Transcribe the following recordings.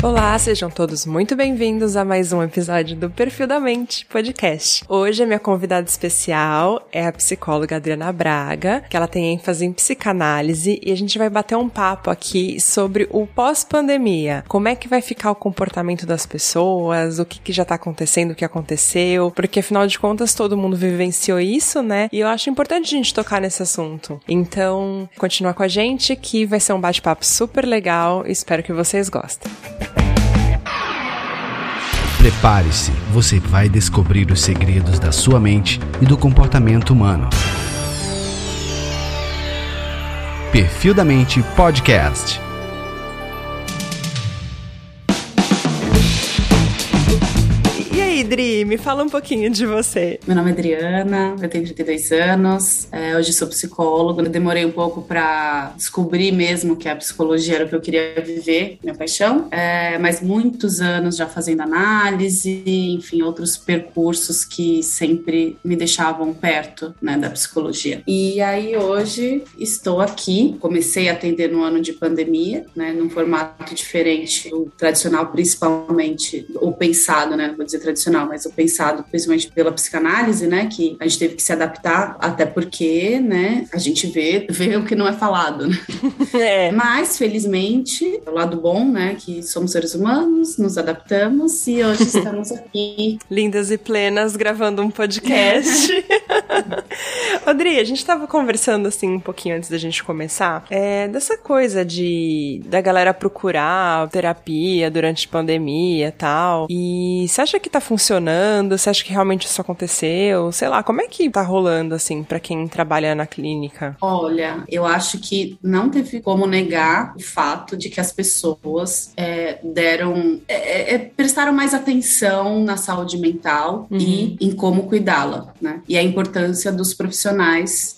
Olá, sejam todos muito bem-vindos a mais um episódio do Perfil da Mente podcast. Hoje a minha convidada especial é a psicóloga Adriana Braga, que ela tem ênfase em psicanálise e a gente vai bater um papo aqui sobre o pós-pandemia. Como é que vai ficar o comportamento das pessoas, o que, que já tá acontecendo, o que aconteceu, porque afinal de contas todo mundo vivenciou isso, né? E eu acho importante a gente tocar nesse assunto. Então, continua com a gente que vai ser um bate-papo super legal. Espero que vocês gostem. Prepare-se, você vai descobrir os segredos da sua mente e do comportamento humano. Perfil da Mente Podcast. Dri, me fala um pouquinho de você. Meu nome é Adriana, eu tenho 32 anos, é, hoje sou psicóloga. Eu demorei um pouco para descobrir mesmo que a psicologia era o que eu queria viver, minha paixão, é, mas muitos anos já fazendo análise, enfim, outros percursos que sempre me deixavam perto né, da psicologia. E aí hoje estou aqui, comecei a atender no ano de pandemia, né, num formato diferente do tradicional, principalmente, ou pensado, né, vou dizer tradicional mas o pensado principalmente pela psicanálise, né, que a gente teve que se adaptar, até porque, né, a gente vê, vê o que não é falado, né? É. Mas, felizmente, o lado bom, né, que somos seres humanos, nos adaptamos e hoje estamos aqui. Lindas e plenas, gravando um podcast. Odri, a gente tava conversando, assim, um pouquinho antes da gente começar, é, dessa coisa de da galera procurar terapia durante a pandemia e tal, e você acha que tá funcionando funcionando? Você acha que realmente isso aconteceu? Sei lá, como é que tá rolando, assim, para quem trabalha na clínica? Olha, eu acho que não teve como negar o fato de que as pessoas é, deram. É, é, prestaram mais atenção na saúde mental uhum. e em como cuidá-la, né? E a importância dos profissionais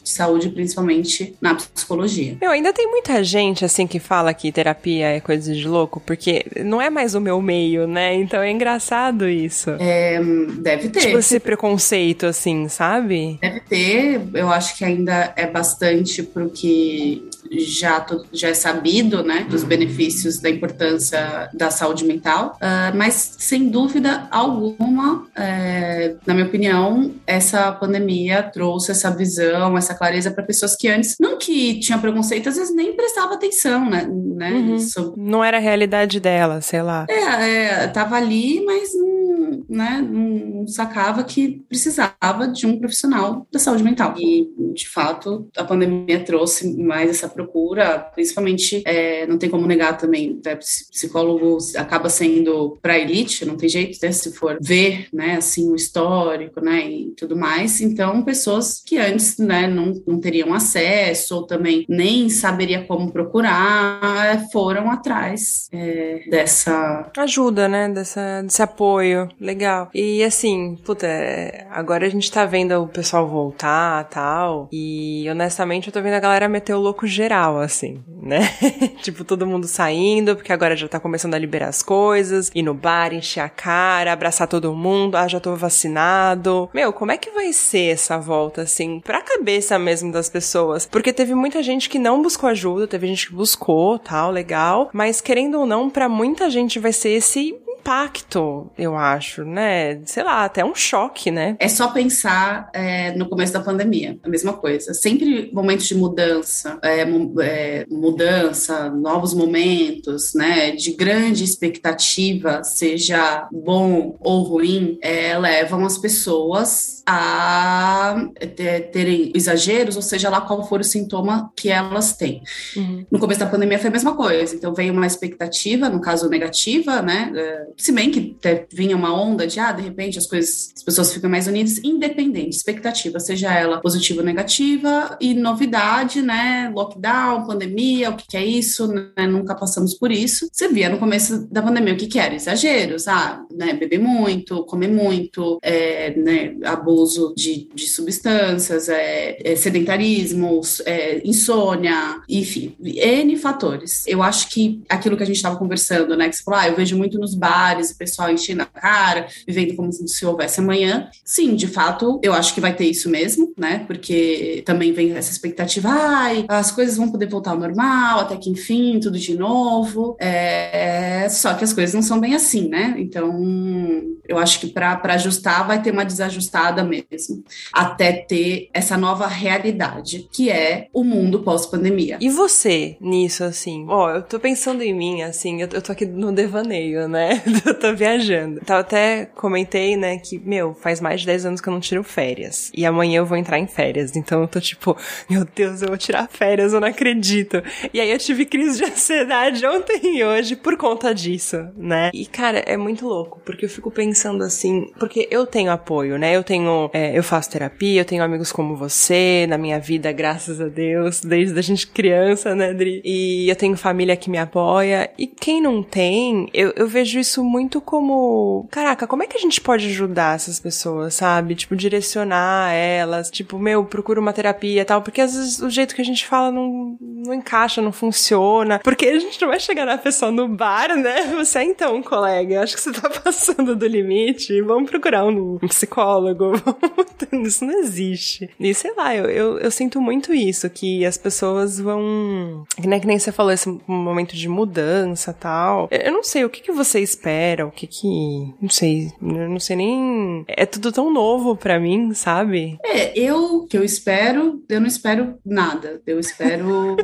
de saúde, principalmente na psicologia. Meu, ainda tem muita gente, assim, que fala que terapia é coisa de louco, porque não é mais o meu meio, né? Então é engraçado isso. É, deve ter. Tipo esse preconceito, assim, sabe? Deve ter. Eu acho que ainda é bastante porque já, já é sabido, né, dos benefícios da importância da saúde mental, uh, mas sem dúvida alguma, é, na minha opinião, essa pandemia trouxe essa visão, essa clareza para pessoas que antes, não que tinha preconceito, às vezes nem prestava atenção, né? né uhum. Sobre... Não era a realidade dela, sei lá. É, é tava ali, mas não, né, não sacava que precisava de um profissional da saúde mental. E, de fato, a pandemia trouxe mais essa procura, principalmente, é, não tem como negar também, né, psicólogo acaba sendo para elite, não tem jeito, né, se for ver, né, assim, o histórico, né, e tudo mais. Então, pessoas que antes, né, não, não teriam acesso ou também nem saberia como procurar, foram atrás é, dessa ajuda, né, dessa, desse apoio. Legal. E assim, puta, agora a gente tá vendo o pessoal voltar tal. E honestamente eu tô vendo a galera meter o louco geral, assim, né? tipo, todo mundo saindo, porque agora já tá começando a liberar as coisas, ir no bar, encher a cara, abraçar todo mundo, ah, já tô vacinado. Meu, como é que vai ser essa volta, assim, pra cabeça mesmo das pessoas? Porque teve muita gente que não buscou ajuda, teve gente que buscou, tal, legal, mas querendo ou não, para muita gente vai ser esse impacto, eu acho, né? Sei lá, até um choque, né? É só pensar é, no começo da pandemia, a mesma coisa. Sempre momentos de mudança, é, é, mudança, novos momentos, né? De grande expectativa, seja bom ou ruim, é, levam as pessoas a terem exageros, ou seja lá qual for o sintoma que elas têm. Uhum. No começo da pandemia foi a mesma coisa, então veio uma expectativa, no caso negativa, né? Se bem que vinha uma onda de, ah, de repente as coisas, as pessoas ficam mais unidas, independente, expectativa, seja ela positiva ou negativa, e novidade, né? Lockdown, pandemia, o que, que é isso, né? Nunca passamos por isso. Você via no começo da pandemia o que, que era? Exageros, ah, né? Beber muito, comer muito, é, né? abuso de, de substâncias, é, é sedentarismo, é, insônia, enfim, N fatores. Eu acho que aquilo que a gente estava conversando, né? Que você falou, ah, eu vejo muito nos bares bares, o pessoal enchendo a cara, vivendo como se houvesse amanhã. Sim, de fato, eu acho que vai ter isso mesmo, né? Porque também vem essa expectativa, ai, as coisas vão poder voltar ao normal, até que enfim, tudo de novo. É... Só que as coisas não são bem assim, né? Então, eu acho que para ajustar vai ter uma desajustada mesmo, até ter essa nova realidade, que é o mundo pós-pandemia. E você nisso, assim? Ó, oh, eu tô pensando em mim, assim, eu, tô aqui no devaneio, né? eu tô viajando. Então, até comentei, né, que, meu, faz mais de 10 anos que eu não tiro férias. E amanhã eu vou entrar em férias. Então eu tô tipo, meu Deus, eu vou tirar férias, eu não acredito. E aí eu tive crise de ansiedade ontem e hoje por conta disso, né? E, cara, é muito louco, porque eu fico pensando assim, porque eu tenho apoio, né? Eu tenho, é, eu faço terapia, eu tenho amigos como você na minha vida, graças a Deus, desde a gente criança, né, Dri? E eu tenho família que me apoia. E quem não tem, eu, eu vejo isso muito como, caraca, como é que a gente pode ajudar essas pessoas, sabe? Tipo, direcionar elas, tipo, meu, procura uma terapia e tal, porque às vezes o jeito que a gente fala não, não encaixa, não funciona, porque a gente não vai chegar na pessoa no bar, né? Você é então, colega, acho que você tá passando do limite, vamos procurar um, um psicólogo, isso não existe. E sei lá, eu, eu, eu, sinto muito isso, que as pessoas vão, nem, que nem você falou, esse momento de mudança tal, eu não sei, o que que você espera, o que que, não sei, não sei nem, é tudo tão novo para mim, sabe? É, eu, que eu espero, eu não espero nada, eu espero...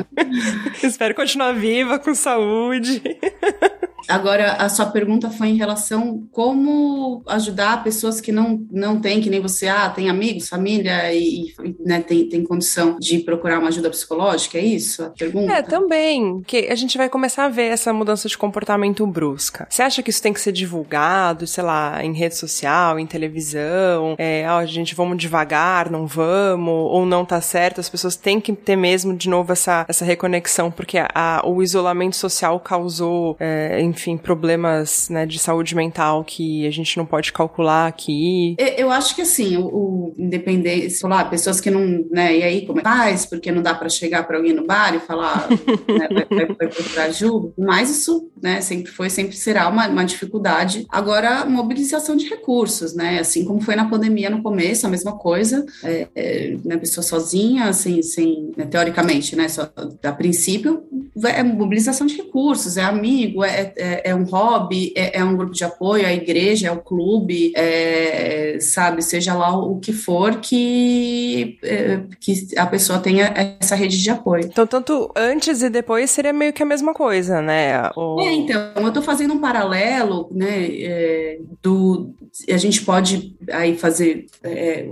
espero continuar viva, com saúde. Agora, a sua pergunta foi em relação como ajudar pessoas que não, não têm, que nem você, ah, tem amigos, família e, e né, tem, tem condição de procurar uma ajuda psicológica, é isso a pergunta? É, também, que a gente vai começar a ver essa mudança de comportamento brusca. Você acha que isso tem que ser divulgado, sei lá, em rede social, em televisão, é, ó, gente, vamos devagar, não vamos, ou não tá certo, as pessoas têm que ter mesmo, de novo, essa, essa reconexão, porque a, a o isolamento social causou, é, enfim, problemas né, de saúde mental que a gente não pode calcular aqui? Eu acho que assim, o, o independente, sei lá, pessoas que não, né, e aí como é faz? Porque não dá para chegar para alguém no bar e falar, né, vai, vai, vai procurar ajuda, mas isso, né, sempre foi, sempre será uma, uma dificuldade. Agora, mobilização de recursos, né, assim como foi na pandemia no começo, a mesma coisa, é, é, né, pessoa sozinha, sem, sem né, teoricamente, né, só, a princípio, é mobilização de recursos, é amigo, é, é, é um hobby, é, é, um grupo de apoio, é a igreja, é o clube, é, sabe, seja lá o que for que, é, que a pessoa tenha essa rede de apoio. Então, tanto antes e depois seria meio que a mesma coisa, né? O... É, então, eu estou fazendo um paralelo, né, é, do, a gente pode aí fazer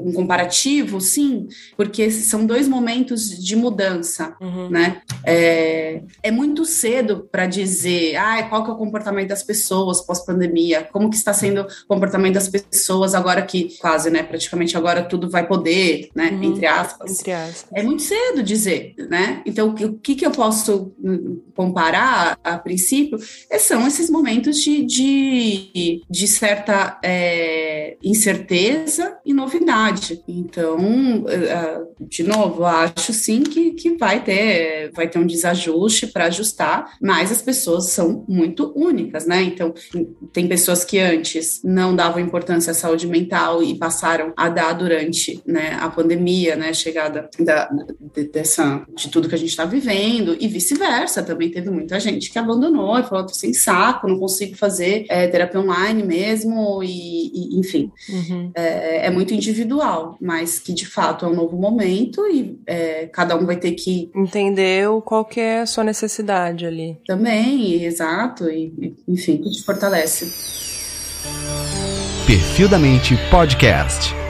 um comparativo, sim, porque são dois momentos de mudança, uhum. né? É, é muito cedo para dizer, ah, qual que é o comportamento das pessoas pós-pandemia, como que está sendo o comportamento das pessoas agora que quase, né, praticamente agora tudo vai poder, né, uhum. entre, aspas. entre aspas. É muito cedo dizer, né? Então, o que, que eu posso comparar a princípio é, são esses momentos de, de, de certa é, incerteza e novidade. Então, é, de novo, acho sim que, que vai ter vai ter um desajuste para ajustar, mas as pessoas são muito únicas, né? Então, tem pessoas que antes não davam importância à saúde mental e passaram a dar durante né, a pandemia, né? Chegada da, de, dessa, de tudo que a gente está vivendo e vice-versa. Também teve muita gente que abandonou e falou: tô sem saco, não consigo fazer é, terapia online mesmo, e, e enfim. Uhum. É, é, muito individual, mas que de fato é um novo momento e é, cada um vai ter que entender qual que é a sua necessidade ali. Também, exato, e, enfim, que te fortalece. Perfil da Mente Podcast.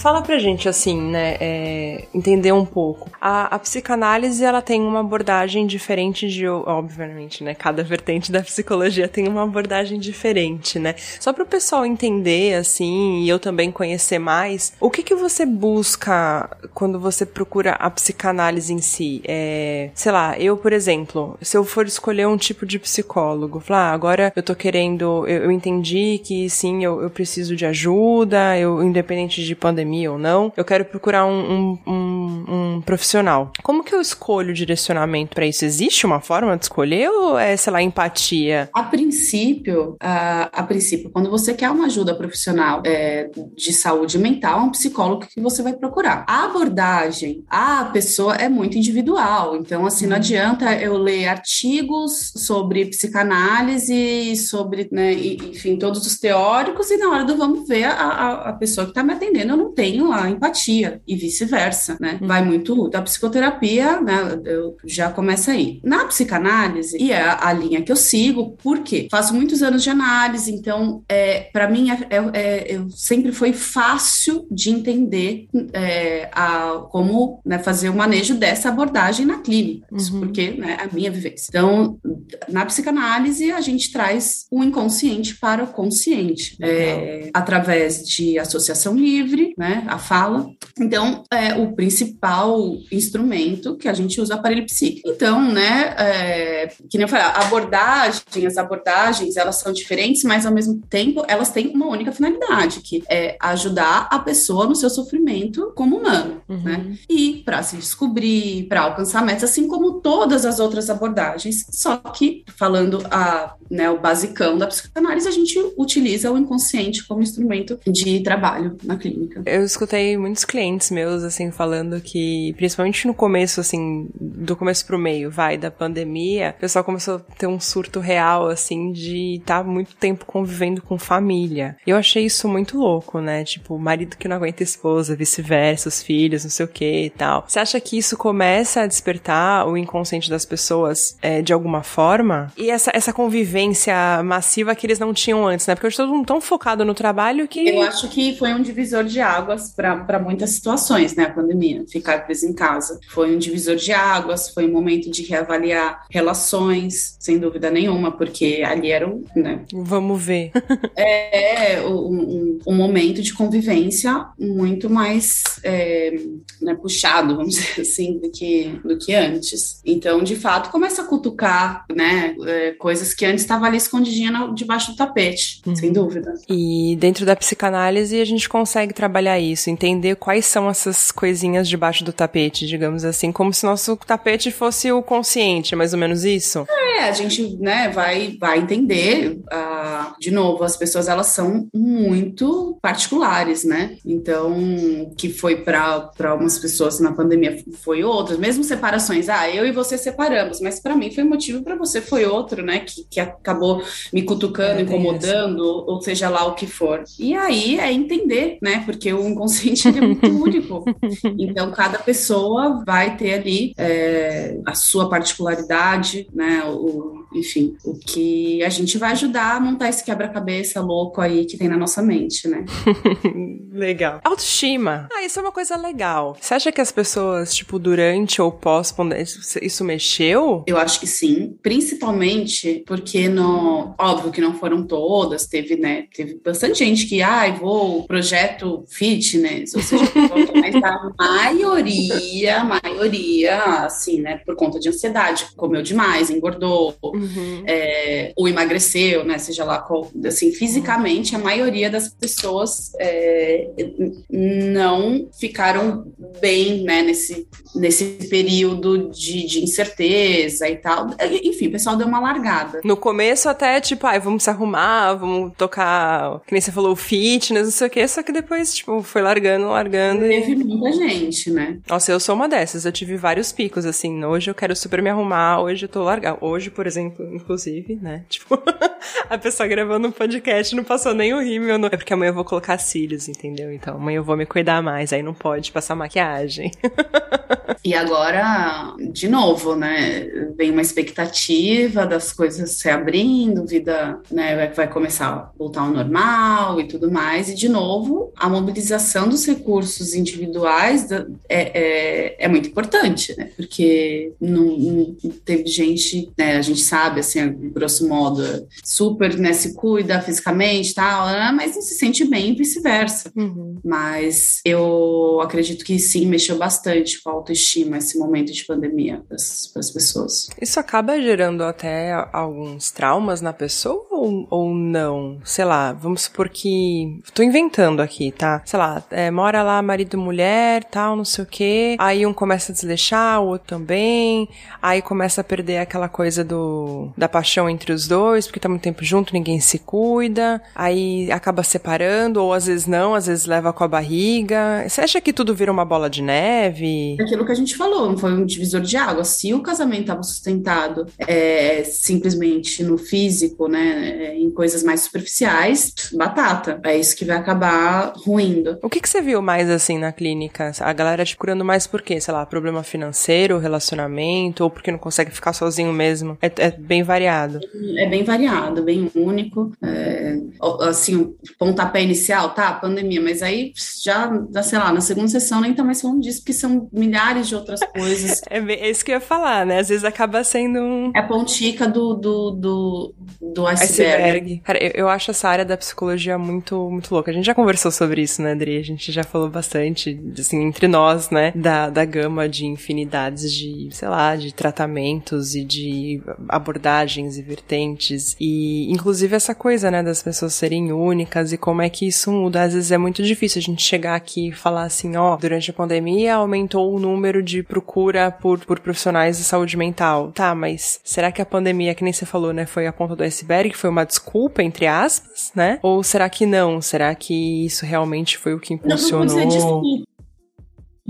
Fala pra gente, assim, né, é, entender um pouco. A, a, psicanálise, ela tem uma abordagem diferente de, obviamente, né, cada vertente da psicologia tem uma abordagem diferente, né. Só para o pessoal entender, assim, e eu também conhecer mais, o que que você busca quando você procura a psicanálise em si? É, sei lá, eu, por exemplo, se eu for escolher um tipo de psicólogo, falar, ah, agora eu tô querendo, eu, eu entendi que sim, eu, eu preciso de ajuda, eu, independente de pandemia, pandemia ou não, eu quero procurar um, um, um, um profissional. Como que eu escolho o direcionamento para isso? Existe uma forma de escolher ou é, sei lá, empatia? A princípio, a, a princípio, quando você quer uma ajuda profissional é, de saúde mental, é um psicólogo que você vai procurar. A abordagem, a pessoa é muito individual, então assim, não uhum. adianta eu ler artigos sobre psicanálise, sobre, né, enfim, todos os teóricos, e na hora do vamos ver, a, a, a pessoa que está me atendendo, eu não tenho a empatia, e vice-versa, né? Uhum. Vai muito da psicoterapia, né? Eu já começa aí. Na psicanálise, e é a linha que eu sigo, por quê? Faço muitos anos de análise, então, é, para mim, é, é, é, eu sempre foi fácil de entender é, a, como né, fazer o manejo dessa abordagem na clínica, uhum. porque né, a minha vivência. Então, na psicanálise, a gente traz o inconsciente para o consciente, é, através de associação livre, né, a fala. Então, é o principal instrumento que a gente usa aparelho psíquico. Então, né, é, que nem eu falei, a abordagem, as abordagens, elas são diferentes, mas ao mesmo tempo elas têm uma única finalidade, que é ajudar a pessoa no seu sofrimento como humano, uhum. né? E para se descobrir, para alcançar metas, assim como todas as outras abordagens, só que falando a, né, o basicão da psicanálise, a gente utiliza o inconsciente como instrumento de trabalho na clínica. Eu escutei muitos clientes meus assim falando que, principalmente no começo assim, do começo pro meio, vai da pandemia, o pessoal começou a ter um surto real assim de estar tá muito tempo convivendo com família. Eu achei isso muito louco, né? Tipo, marido que não aguenta esposa, vice-versa, os filhos, não sei o que e tal. Você acha que isso começa a despertar o inconsciente das pessoas é, de alguma forma? E essa, essa convivência massiva que eles não tinham antes, né? Porque hoje todo mundo tão focado no trabalho que. Eu acho que foi um divisor de águas para muitas situações, né? A pandemia, ficar preso em casa. Foi um divisor de águas, foi um momento de reavaliar relações, sem dúvida nenhuma, porque ali era um. Né? Vamos ver. é, um, um, momento de convivência muito mais é, né, puxado, vamos dizer assim, do que, do que antes. Então, de fato, começa a cutucar, né, é, coisas que antes estavam ali escondidinha debaixo do tapete, uhum. sem dúvida. E dentro da psicanálise a gente consegue trabalhar isso, entender quais são essas coisinhas debaixo do tapete, digamos assim, como se nosso tapete fosse o consciente, mais ou menos isso? É, a gente, né, vai, vai entender, uh, de novo, as pessoas, elas são muito particulares, né? Então, que foi para algumas pessoas na pandemia foi outras, mesmo separações, ah, eu e você separamos, mas para mim foi motivo para você foi outro, né? Que, que acabou me cutucando, é, incomodando, ou seja lá o que for. E aí é entender, né? Porque o inconsciente é muito único. Então, cada pessoa vai ter ali é, a sua particularidade, né? O, enfim, o que a gente vai ajudar a montar esse quebra-cabeça louco aí que tem na nossa mente, né? legal. Autoestima. Ah, isso é uma coisa legal. Você acha que as pessoas, tipo, durante ou pós isso mexeu? Eu acho que sim. Principalmente porque no. Óbvio que não foram todas, teve, né? Teve bastante gente que, ai, ah, vou projeto fitness, ou seja, mas a maioria, a maioria, assim, né, por conta de ansiedade, comeu demais, engordou, uhum. é, ou emagreceu, né, seja lá qual, assim, fisicamente, a maioria das pessoas é, não ficaram bem, né, nesse, nesse período de, de, incerteza e tal. Enfim, o pessoal deu uma largada. No começo até, tipo, ai, vamos se arrumar, vamos tocar, que nem você falou, fitness, não sei o quê, só que depois, tipo, foi largando, largando. Teve e... muita gente, né? Nossa, eu sou uma dessas, eu tive vários picos, assim, hoje eu quero super me arrumar, hoje eu tô largando. Hoje, por exemplo, inclusive, né, tipo, a pessoa gravando um podcast não passou nem o rímel, no... é porque amanhã eu vou colocar cílios, entendeu? Então amanhã eu vou me cuidar mais, aí não pode passar maquiagem. e agora, de novo, né, vem uma expectativa das coisas se abrindo, vida, né, vai começar a voltar ao normal e tudo mais, e de novo, a mobilização dos recursos individuais é, é, é muito importante, né, porque não, não, teve gente, né, a gente sabe, assim, grosso modo, super, né, se cuida fisicamente tal, mas não se sente bem e vice-versa. Uhum. Uhum. Mas eu acredito que sim, mexeu bastante com a autoestima esse momento de pandemia para as pessoas. Isso acaba gerando até alguns traumas na pessoa ou, ou não? Sei lá, vamos supor que. Tô inventando aqui, tá? Sei lá, é, mora lá marido e mulher, tal, não sei o quê. Aí um começa a desleixar, o outro também. Aí começa a perder aquela coisa do da paixão entre os dois, porque tá muito tempo junto, ninguém se cuida. Aí acaba separando, ou às vezes não, às vezes leva com a barriga. Você acha que tudo vira uma bola de neve? Aquilo que a gente falou, não foi um divisor de água. Se o casamento estava sustentado é, simplesmente no físico, né, é, em coisas mais superficiais, batata. É isso que vai acabar ruindo. O que, que você viu mais assim na clínica? A galera te curando mais por quê? Sei lá, problema financeiro, relacionamento, ou porque não consegue ficar sozinho mesmo? É, é bem variado. É bem variado, bem único. É, assim, o pontapé inicial, tá? Pandemia, mas aí já, sei lá, na segunda sessão nem tá mais falando disso, porque são milhares de outras coisas. é, é, isso que eu ia falar, né? Às vezes acaba sendo um. É pontica do, do, do, do iceberg. iceberg. Cara, eu, eu acho essa área da psicologia muito, muito louca. A gente já conversou sobre isso, né, Adri? A gente já falou bastante, assim, entre nós, né? Da, da gama de infinidades de, sei lá, de tratamentos e de abordagens e vertentes. E, inclusive, essa coisa, né, das pessoas serem únicas e como é que isso muda. Às vezes é muito difícil a gente chegar aqui e falar assim, ó, durante a pandemia aumentou o número de procura por, por profissionais de saúde mental. Tá, mas será que a pandemia, que nem você falou, né, foi a ponta do iceberg, foi uma desculpa, entre aspas, né? Ou será que não? Será que isso realmente foi o que impulsionou? Não, não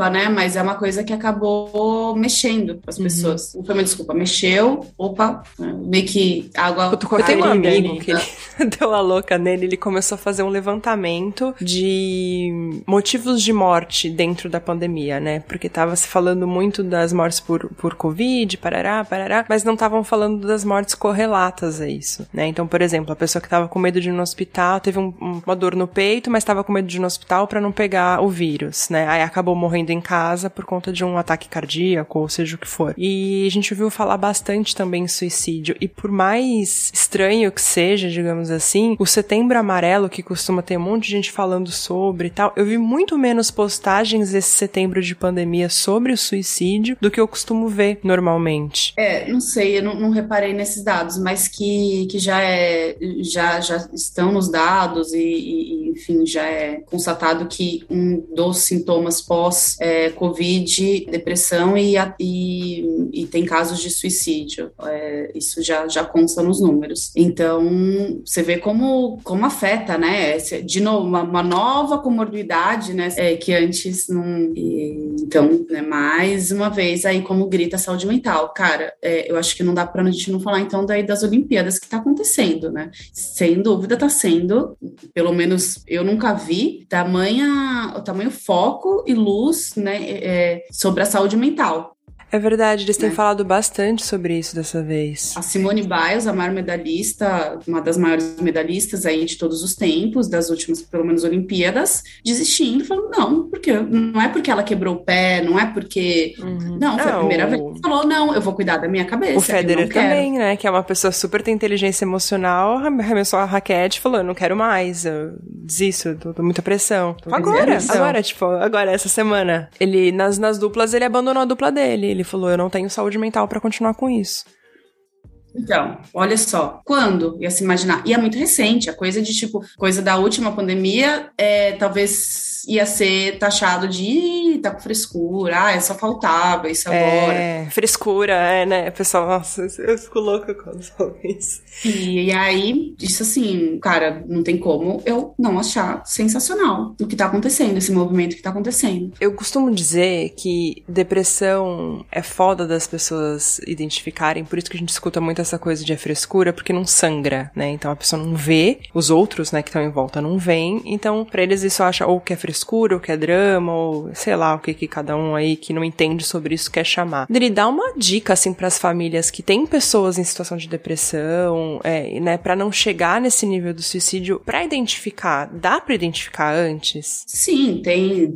né? Mas é uma coisa que acabou mexendo com as uhum. pessoas. Não foi uma desculpa, mexeu, opa, meio que água. Eu tenho um amigo que ele deu a louca nele, ele começou a fazer um levantamento de motivos de morte dentro da pandemia, né? Porque tava se falando muito das mortes por, por Covid, parará, parará, mas não estavam falando das mortes correlatas a isso, né? Então, por exemplo, a pessoa que tava com medo de ir no hospital teve um, uma dor no peito, mas tava com medo de ir no hospital para não pegar o vírus, né? Aí acabou morrendo em casa por conta de um ataque cardíaco, ou seja o que for. E a gente ouviu falar bastante também em suicídio. E por mais estranho que seja, digamos assim, o setembro amarelo, que costuma ter um monte de gente falando sobre e tal, eu vi muito menos postagens esse setembro de pandemia sobre o suicídio do que eu costumo ver normalmente. É, não sei, eu não, não reparei nesses dados, mas que, que já é, já, já estão nos dados e, e enfim, já é constatado que um dos sintomas pós é, Covid, depressão e, e, e, tem casos de suicídio. É, isso já, já consta nos números. Então, você vê como, como afeta, né? De novo, uma, uma nova comorbidade, né? É, que antes não. E, então, né, mais uma vez, aí, como grita a saúde mental. Cara, é, eu acho que não dá pra gente não falar, então, daí das Olimpíadas que tá acontecendo, né? Sem dúvida tá sendo, pelo menos eu nunca vi, tamanha, o tamanho foco e luz né, é, sobre a saúde mental. É verdade, eles têm né? falado bastante sobre isso dessa vez. A Simone Biles, a maior medalhista, uma das maiores medalhistas aí de todos os tempos, das últimas, pelo menos, Olimpíadas, desistindo, falando, não, porque não é porque ela quebrou o pé, não é porque. Uhum. Não, foi a primeira vez que falou, não, eu vou cuidar da minha cabeça. O Federer também, né? Que é uma pessoa super tem inteligência emocional, arremessou a raquete e falou, não quero mais, eu desisto, tô, tô muita pressão. Tô agora, agora, tipo, agora, essa semana. Ele, nas, nas duplas, ele abandonou a dupla dele. Ele falou: eu não tenho saúde mental para continuar com isso. Então, olha só, quando ia se imaginar? E é muito recente, a coisa de tipo, coisa da última pandemia, é, talvez ia ser taxado de tá com frescura, ah, é só faltava isso agora. É, frescura, é, né? Pessoal, nossa, eu fico louca quando falo isso. E, e aí, isso assim, cara, não tem como eu não achar sensacional o que tá acontecendo, esse movimento que tá acontecendo. Eu costumo dizer que depressão é foda das pessoas identificarem, por isso que a gente escuta muito essa coisa de é frescura, porque não sangra, né? Então a pessoa não vê, os outros, né, que estão em volta não veem, então para eles isso acha ou que é frescura, ou que é drama, ou sei lá o que que cada um aí que não entende sobre isso quer chamar. Ele dá uma dica assim para as famílias que têm pessoas em situação de depressão, é, né, para não chegar nesse nível do suicídio, para identificar, dá para identificar antes? Sim, tem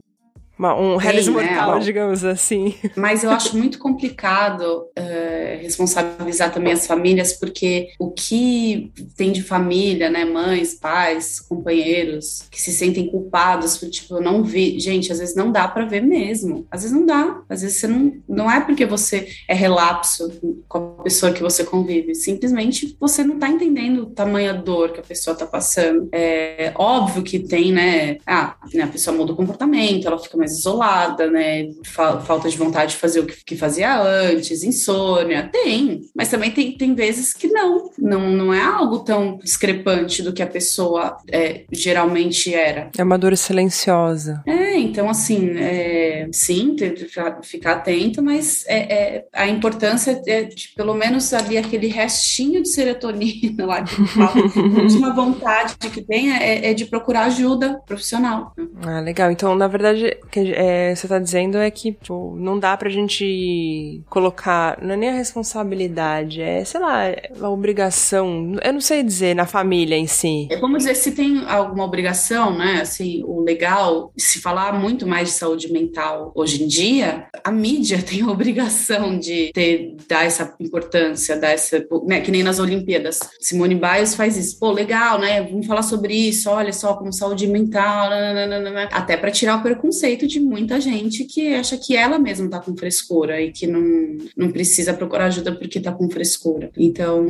uma, um realismo né? mortal, digamos assim. Mas eu acho muito complicado uh, responsabilizar também as famílias, porque o que tem de família, né, mães, pais, companheiros, que se sentem culpados por, tipo, eu não vi, gente, às vezes não dá para ver mesmo, às vezes não dá, às vezes você não, não é porque você é relapso com a pessoa que você convive, simplesmente você não tá entendendo o tamanho da dor que a pessoa tá passando. É óbvio que tem, né, ah, né, a pessoa muda o comportamento, ela fica mais isolada, né, falta de vontade de fazer o que, fazia antes, insônia, tem, mas também tem, tem vezes que não, não, não é algo tão discrepante do que a pessoa é, geralmente era. É uma dor silenciosa. É, então assim, é, sim, ficar atento, mas é, é, a importância é de pelo menos ali aquele restinho de serotonina lá que a última vontade que tem é, é, de procurar ajuda profissional. Ah, legal. Então, na verdade, o que é, você está dizendo é que tipo, não dá pra gente colocar, não é nem a responsabilidade, é, sei lá, a obrigação, eu não sei dizer, na família em si. É como dizer, se tem alguma obrigação, né, assim, o legal, se falar muito mais de saúde mental hoje em dia, a mídia tem a obrigação de ter, dar essa importância, dar essa, né, que nem nas Olimpíadas. Simone Biles faz isso, pô, legal, né, vamos falar sobre isso, olha só, como saúde mental, nananana. até para tirar o preconceito de muita gente que acha que ela mesma tá com frescura e que não, não precisa procurar ajuda porque tá com frescura. Então,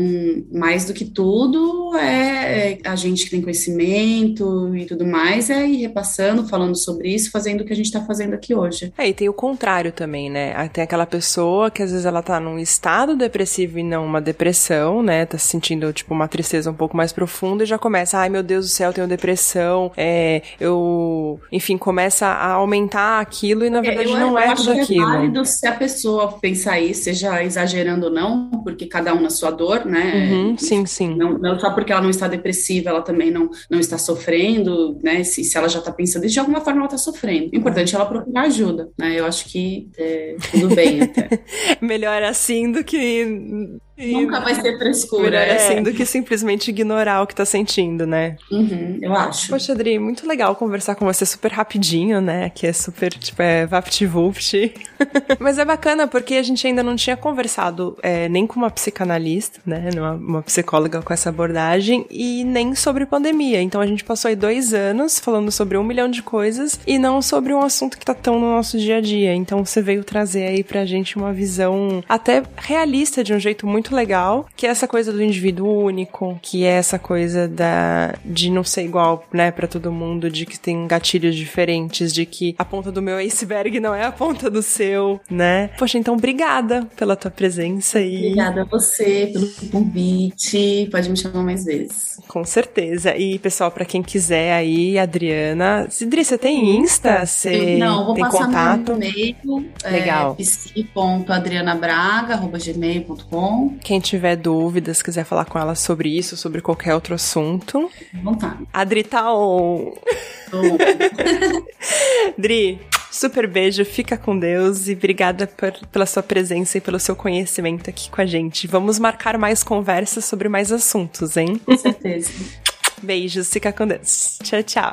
mais do que tudo, é, é a gente que tem conhecimento e tudo mais, é ir repassando, falando sobre isso, fazendo o que a gente tá fazendo aqui hoje. É, e tem o contrário também, né? Tem aquela pessoa que às vezes ela tá num estado depressivo e não uma depressão, né? Tá se sentindo, tipo, uma tristeza um pouco mais profunda e já começa, ai meu Deus do céu, eu tenho depressão, é, eu, enfim, começa a aumentar aquilo e na é, verdade eu, não é eu tudo aquilo. É válido se a pessoa pensar isso, seja exagerando ou não, porque cada um na sua dor, né? Uhum, sim, sim. Não, não, só porque ela não está depressiva, ela também não, não está sofrendo, né? Se, se ela já está pensando isso, de alguma forma ela está sofrendo. O importante é ela procurar ajuda, né? Eu acho que é, tudo bem até. Melhor assim do que e Nunca vai ser frescura. É. assim do que simplesmente ignorar o que tá sentindo, né? Uhum, eu acho. Poxa, Adri, muito legal conversar com você super rapidinho, né? Que é super, tipo, é vapt-vupt. Mas é bacana porque a gente ainda não tinha conversado é, nem com uma psicanalista, né? Uma, uma psicóloga com essa abordagem e nem sobre pandemia. Então a gente passou aí dois anos falando sobre um milhão de coisas e não sobre um assunto que tá tão no nosso dia a dia. Então você veio trazer aí pra gente uma visão até realista de um jeito muito muito legal, que é essa coisa do indivíduo único, que é essa coisa da de não ser igual, né, para todo mundo, de que tem gatilhos diferentes, de que a ponta do meu iceberg não é a ponta do seu, né? Poxa, então obrigada pela tua presença e Obrigada a você pelo convite. Pode me chamar mais vezes. Com certeza. E pessoal, para quem quiser aí, Adriana, Cidri, você tem Insta? Você não, vou tem passar contato? meu e-mail. Legal. É, psi.adrianabraga@gmail.com. Quem tiver dúvidas, quiser falar com ela sobre isso, sobre qualquer outro assunto. Vontade. Adri tá on. Dri, super beijo, fica com Deus e obrigada por, pela sua presença e pelo seu conhecimento aqui com a gente. Vamos marcar mais conversas sobre mais assuntos, hein? Com certeza. Beijos, fica com Deus. Tchau, tchau.